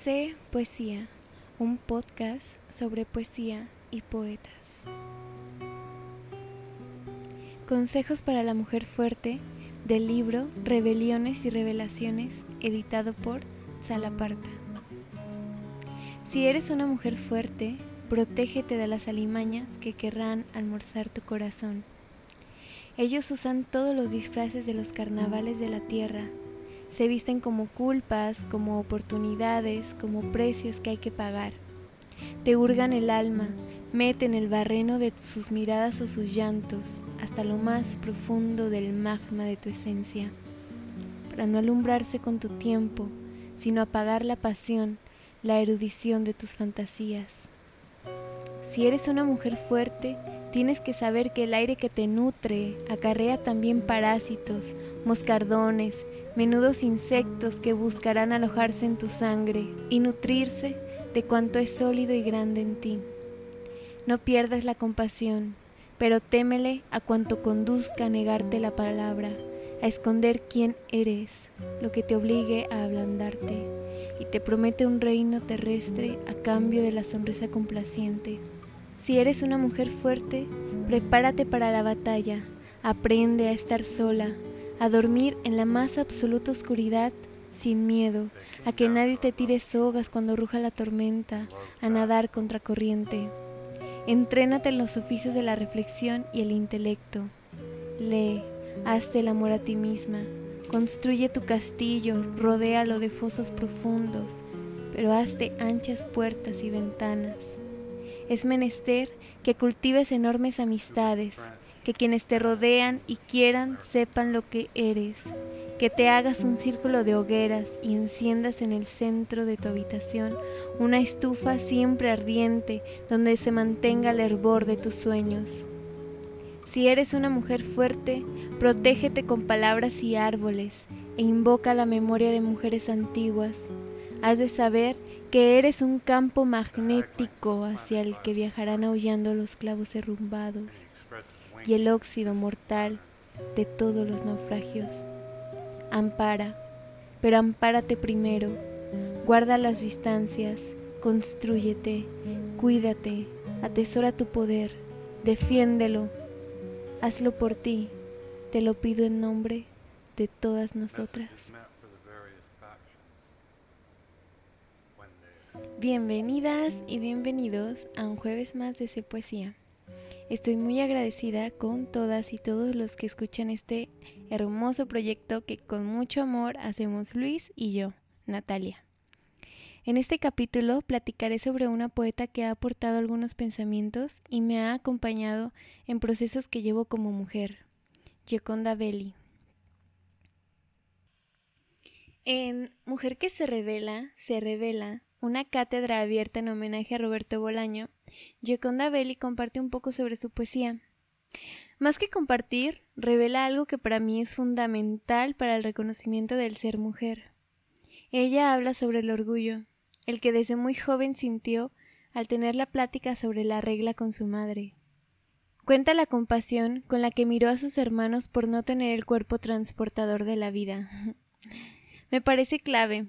Sé Poesía, un podcast sobre poesía y poetas. Consejos para la mujer fuerte del libro Rebeliones y Revelaciones, editado por Salaparta. Si eres una mujer fuerte, protégete de las alimañas que querrán almorzar tu corazón. Ellos usan todos los disfraces de los carnavales de la tierra se visten como culpas, como oportunidades, como precios que hay que pagar. Te hurgan el alma, meten el barreno de sus miradas o sus llantos hasta lo más profundo del magma de tu esencia, para no alumbrarse con tu tiempo, sino apagar la pasión, la erudición de tus fantasías. Si eres una mujer fuerte, tienes que saber que el aire que te nutre acarrea también parásitos, moscardones, menudos insectos que buscarán alojarse en tu sangre y nutrirse de cuanto es sólido y grande en ti. No pierdas la compasión, pero témele a cuanto conduzca a negarte la palabra, a esconder quién eres, lo que te obligue a ablandarte, y te promete un reino terrestre a cambio de la sonrisa complaciente. Si eres una mujer fuerte, prepárate para la batalla, aprende a estar sola, a dormir en la más absoluta oscuridad sin miedo, a que nadie te tire sogas cuando ruja la tormenta, a nadar contra corriente. Entrénate en los oficios de la reflexión y el intelecto. Lee, hazte el amor a ti misma, construye tu castillo, rodéalo de fosos profundos, pero hazte anchas puertas y ventanas. Es menester que cultives enormes amistades, que quienes te rodean y quieran sepan lo que eres, que te hagas un círculo de hogueras y enciendas en el centro de tu habitación una estufa siempre ardiente donde se mantenga el hervor de tus sueños. Si eres una mujer fuerte, protégete con palabras y árboles e invoca la memoria de mujeres antiguas. Has de saber que eres un campo magnético hacia el que viajarán aullando los clavos derrumbados y el óxido mortal de todos los naufragios. Ampara, pero ampárate primero, guarda las distancias, construyete, cuídate, atesora tu poder, defiéndelo, hazlo por ti, te lo pido en nombre de todas nosotras. Bienvenidas y bienvenidos a un jueves más de C Poesía. Estoy muy agradecida con todas y todos los que escuchan este hermoso proyecto que con mucho amor hacemos Luis y yo, Natalia. En este capítulo platicaré sobre una poeta que ha aportado algunos pensamientos y me ha acompañado en procesos que llevo como mujer, Gioconda Belli. En Mujer que se revela, se revela, una cátedra abierta en homenaje a Roberto Bolaño, Gioconda Belli comparte un poco sobre su poesía. Más que compartir, revela algo que para mí es fundamental para el reconocimiento del ser mujer. Ella habla sobre el orgullo, el que desde muy joven sintió al tener la plática sobre la regla con su madre. Cuenta la compasión con la que miró a sus hermanos por no tener el cuerpo transportador de la vida. Me parece clave,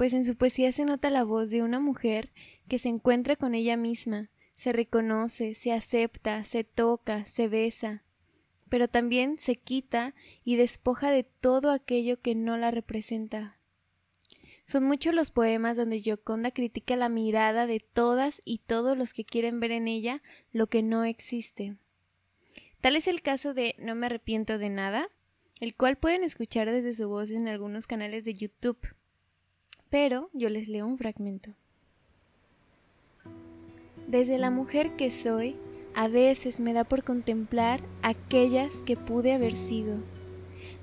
pues en su poesía se nota la voz de una mujer que se encuentra con ella misma, se reconoce, se acepta, se toca, se besa, pero también se quita y despoja de todo aquello que no la representa. Son muchos los poemas donde Gioconda critica la mirada de todas y todos los que quieren ver en ella lo que no existe. Tal es el caso de No me arrepiento de nada, el cual pueden escuchar desde su voz en algunos canales de YouTube pero yo les leo un fragmento. Desde la mujer que soy, a veces me da por contemplar aquellas que pude haber sido.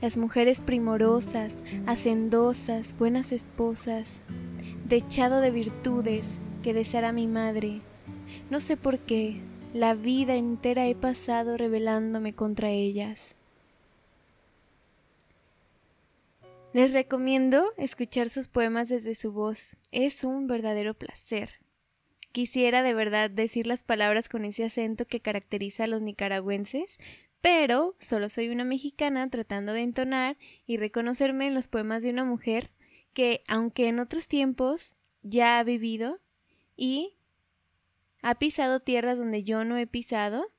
Las mujeres primorosas, hacendosas, buenas esposas, dechado de virtudes que deseara mi madre. No sé por qué, la vida entera he pasado rebelándome contra ellas. Les recomiendo escuchar sus poemas desde su voz. Es un verdadero placer. Quisiera de verdad decir las palabras con ese acento que caracteriza a los nicaragüenses, pero solo soy una mexicana tratando de entonar y reconocerme en los poemas de una mujer que, aunque en otros tiempos ya ha vivido y ha pisado tierras donde yo no he pisado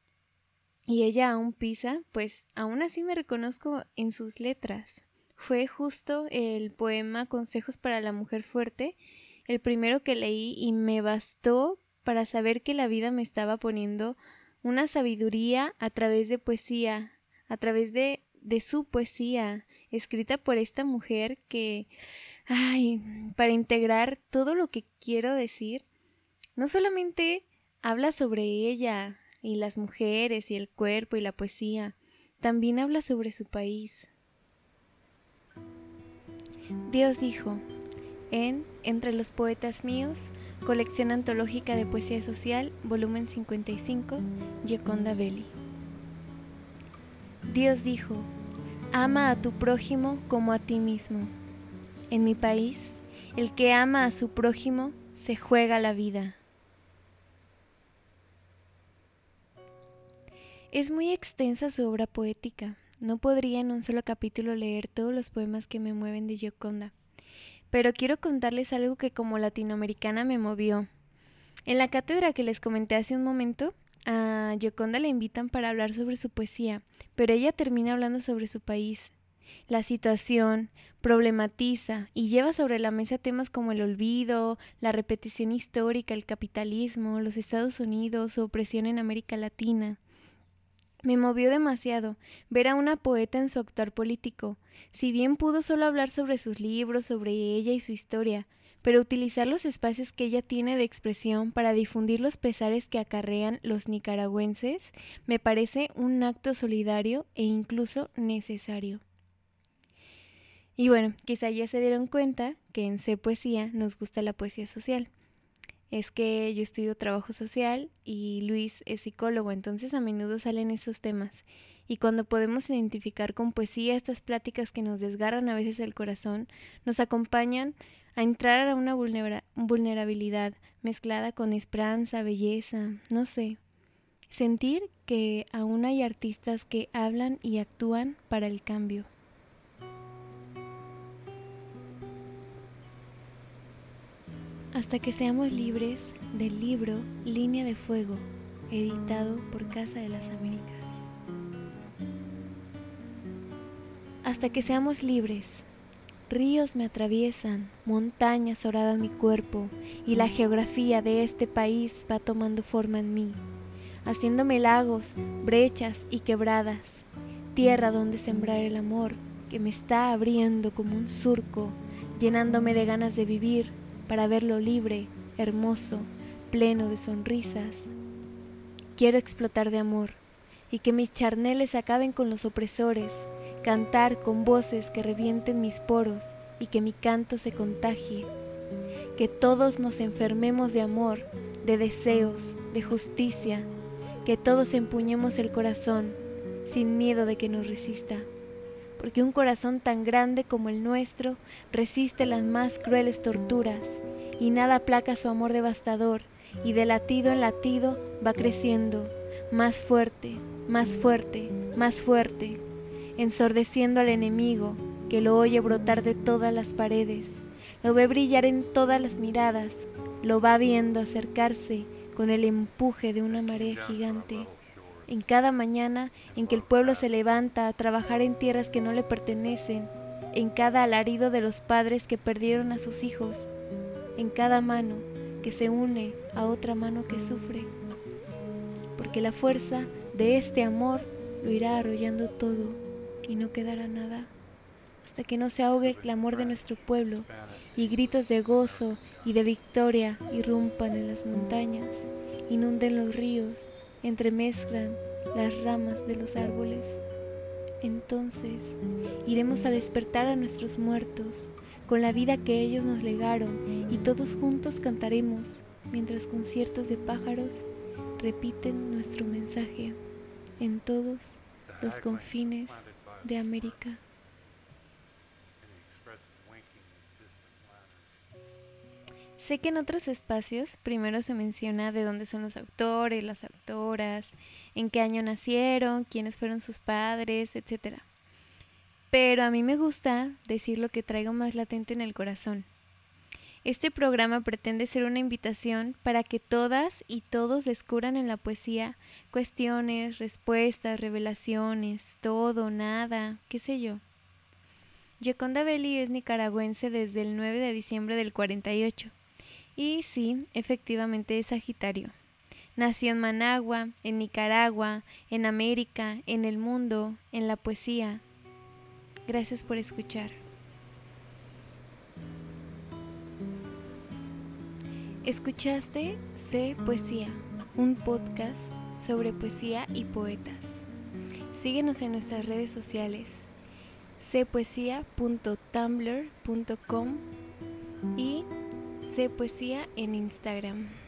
y ella aún pisa, pues aún así me reconozco en sus letras. Fue justo el poema Consejos para la Mujer Fuerte, el primero que leí y me bastó para saber que la vida me estaba poniendo una sabiduría a través de poesía, a través de, de su poesía, escrita por esta mujer que, ay, para integrar todo lo que quiero decir, no solamente habla sobre ella, y las mujeres y el cuerpo y la poesía. También habla sobre su país. Dios dijo, en Entre los Poetas Míos, colección antológica de poesía social, volumen 55, Gioconda Belli. Dios dijo, ama a tu prójimo como a ti mismo. En mi país, el que ama a su prójimo se juega la vida. Es muy extensa su obra poética. No podría en un solo capítulo leer todos los poemas que me mueven de Gioconda. Pero quiero contarles algo que como latinoamericana me movió. En la cátedra que les comenté hace un momento, a Gioconda le invitan para hablar sobre su poesía, pero ella termina hablando sobre su país. La situación problematiza y lleva sobre la mesa temas como el olvido, la repetición histórica, el capitalismo, los Estados Unidos, su opresión en América Latina. Me movió demasiado ver a una poeta en su actuar político, si bien pudo solo hablar sobre sus libros, sobre ella y su historia, pero utilizar los espacios que ella tiene de expresión para difundir los pesares que acarrean los nicaragüenses me parece un acto solidario e incluso necesario. Y bueno, quizá ya se dieron cuenta que en C Poesía nos gusta la poesía social es que yo estudio trabajo social y Luis es psicólogo, entonces a menudo salen esos temas. Y cuando podemos identificar con poesía estas pláticas que nos desgarran a veces el corazón, nos acompañan a entrar a una vulnerabilidad mezclada con esperanza, belleza, no sé. Sentir que aún hay artistas que hablan y actúan para el cambio. Hasta que seamos libres del libro Línea de Fuego, editado por Casa de las Américas. Hasta que seamos libres, ríos me atraviesan, montañas oradan mi cuerpo y la geografía de este país va tomando forma en mí, haciéndome lagos, brechas y quebradas, tierra donde sembrar el amor que me está abriendo como un surco, llenándome de ganas de vivir para verlo libre, hermoso, pleno de sonrisas. Quiero explotar de amor y que mis charneles acaben con los opresores, cantar con voces que revienten mis poros y que mi canto se contagie. Que todos nos enfermemos de amor, de deseos, de justicia, que todos empuñemos el corazón sin miedo de que nos resista porque un corazón tan grande como el nuestro resiste las más crueles torturas, y nada aplaca su amor devastador, y de latido en latido va creciendo, más fuerte, más fuerte, más fuerte, ensordeciendo al enemigo, que lo oye brotar de todas las paredes, lo ve brillar en todas las miradas, lo va viendo acercarse con el empuje de una marea gigante en cada mañana en que el pueblo se levanta a trabajar en tierras que no le pertenecen, en cada alarido de los padres que perdieron a sus hijos, en cada mano que se une a otra mano que sufre, porque la fuerza de este amor lo irá arrollando todo y no quedará nada, hasta que no se ahogue el clamor de nuestro pueblo y gritos de gozo y de victoria irrumpan en las montañas, inunden los ríos entremezclan las ramas de los árboles. Entonces iremos a despertar a nuestros muertos con la vida que ellos nos legaron y todos juntos cantaremos mientras conciertos de pájaros repiten nuestro mensaje en todos los confines de América. Sé que en otros espacios primero se menciona de dónde son los autores, las autoras, en qué año nacieron, quiénes fueron sus padres, etc. Pero a mí me gusta decir lo que traigo más latente en el corazón. Este programa pretende ser una invitación para que todas y todos descubran en la poesía cuestiones, respuestas, revelaciones, todo, nada, qué sé yo. Yoconda Belli es nicaragüense desde el 9 de diciembre del 48. Y sí, efectivamente es Sagitario. Nació en Managua, en Nicaragua, en América, en el mundo, en la poesía. Gracias por escuchar. Escuchaste C Poesía, un podcast sobre poesía y poetas. Síguenos en nuestras redes sociales cpoesia.tumblr.com y cpoesía en Instagram.